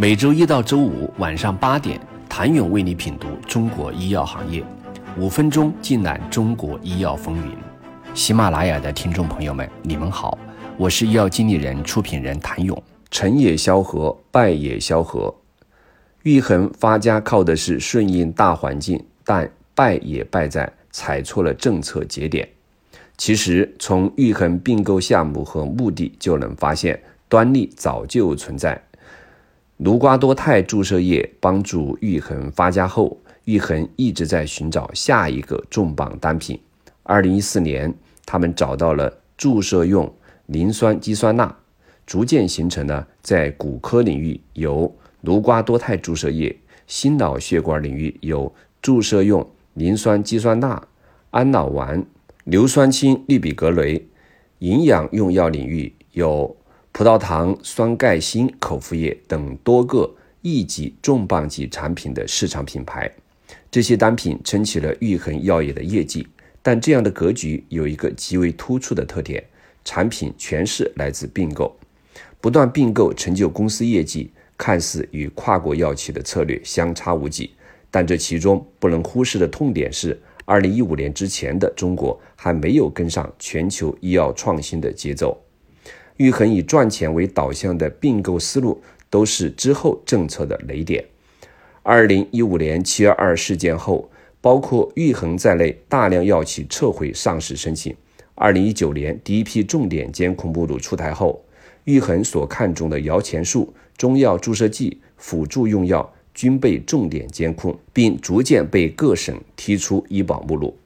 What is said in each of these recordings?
每周一到周五晚上八点，谭勇为你品读中国医药行业，五分钟尽览中国医药风云。喜马拉雅的听众朋友们，你们好，我是医药经理人、出品人谭勇。成也萧何，败也萧何。玉衡发家靠的是顺应大环境，但败也败在踩错了政策节点。其实，从玉衡并购项目和目的就能发现，端倪早就存在。卢瓜多肽注射液帮助玉衡发家后，玉衡一直在寻找下一个重磅单品。二零一四年，他们找到了注射用磷酸肌酸钠，逐渐形成了在骨科领域有卢瓜多肽注射液，心脑血管领域有注射用磷酸肌酸钠、安脑丸、硫酸氢氯吡格雷，营养用药领域有。葡萄糖酸钙锌口服液等多个一级重磅级产品的市场品牌，这些单品撑起了玉衡药业的业绩。但这样的格局有一个极为突出的特点：产品全是来自并购，不断并购成就公司业绩，看似与跨国药企的策略相差无几。但这其中不能忽视的痛点是，二零一五年之前的中国还没有跟上全球医药创新的节奏。玉衡以赚钱为导向的并购思路，都是之后政策的雷点。二零一五年七二二事件后，包括玉衡在内大量药企撤回上市申请。二零一九年第一批重点监控目录出台后，玉衡所看中的摇钱树、中药注射剂、辅助用药均被重点监控，并逐渐被各省踢出医保目录。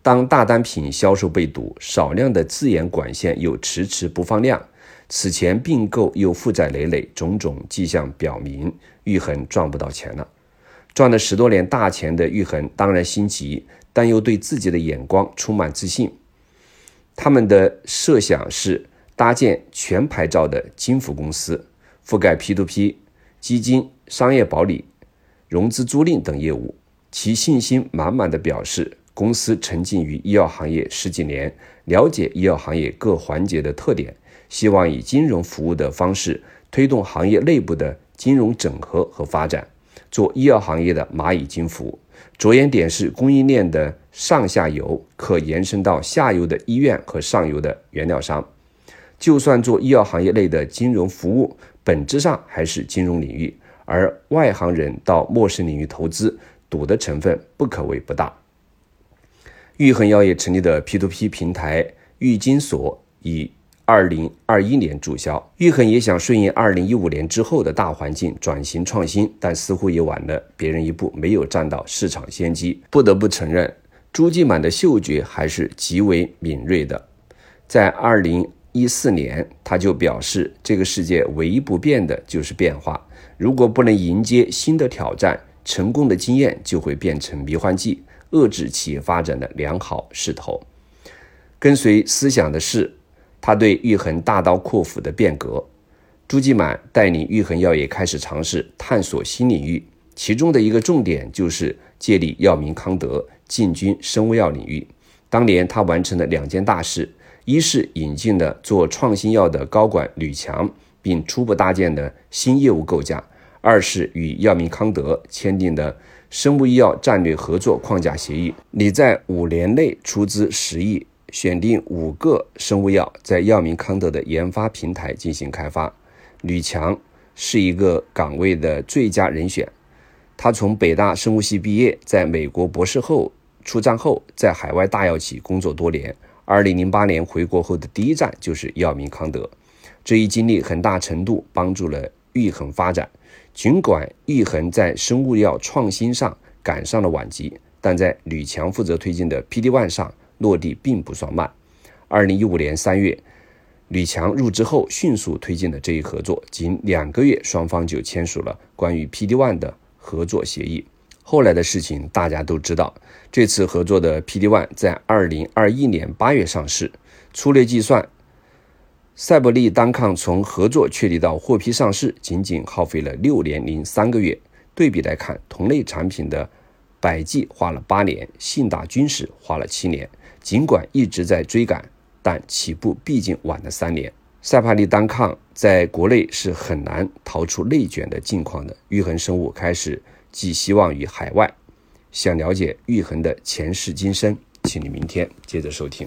当大单品销售被堵，少量的自研管线又迟迟不放量，此前并购又负债累累，种种迹象表明玉恒赚不到钱了。赚了十多年大钱的玉恒当然心急，但又对自己的眼光充满自信。他们的设想是搭建全牌照的金服公司，覆盖 P2P、基金、商业保理、融资租赁等业务，其信心满满的表示。公司沉浸于医药行业十几年，了解医药行业各环节的特点，希望以金融服务的方式推动行业内部的金融整合和发展，做医药行业的蚂蚁金服。着眼点是供应链的上下游，可延伸到下游的医院和上游的原料商。就算做医药行业内的金融服务，本质上还是金融领域，而外行人到陌生领域投资，赌的成分不可谓不大。玉衡药业成立的 P2P 平台玉金所以二零二一年注销。玉衡也想顺应二零一五年之后的大环境转型创新，但似乎也晚了别人一步，没有占到市场先机。不得不承认，朱继满的嗅觉还是极为敏锐的。在二零一四年，他就表示，这个世界唯一不变的就是变化。如果不能迎接新的挑战，成功的经验就会变成迷幻剂。遏制企业发展的良好势头，跟随思想的是他对玉衡大刀阔斧的变革。朱继满带领玉衡药业开始尝试探索新领域，其中的一个重点就是借力药明康德进军生物药领域。当年他完成了两件大事：一是引进了做创新药的高管吕强，并初步搭建的新业务构架；二是与药明康德签订的。生物医药战略合作框架协议，拟在五年内出资十亿，选定五个生物药，在药明康德的研发平台进行开发。吕强是一个岗位的最佳人选，他从北大生物系毕业，在美国博士后出站后，在海外大药企工作多年。二零零八年回国后的第一站就是药明康德，这一经历很大程度帮助了玉衡发展。尽管玉衡在生物药创新上赶上了晚集，但在吕强负责推进的 PD-1 上落地并不算慢。二零一五年三月，吕强入职后迅速推进了这一合作，仅两个月，双方就签署了关于 PD-1 的合作协议。后来的事情大家都知道，这次合作的 PD-1 在二零二一年八月上市，粗略计算。赛博利单抗从合作确立到获批上市，仅仅耗费了六年零三个月。对比来看，同类产品的百济花了八年，信达军事花了七年。尽管一直在追赶，但起步毕竟晚了三年。赛帕利单抗在国内是很难逃出内卷的境况的。玉衡生物开始寄希望于海外。想了解玉衡的前世今生，请你明天接着收听。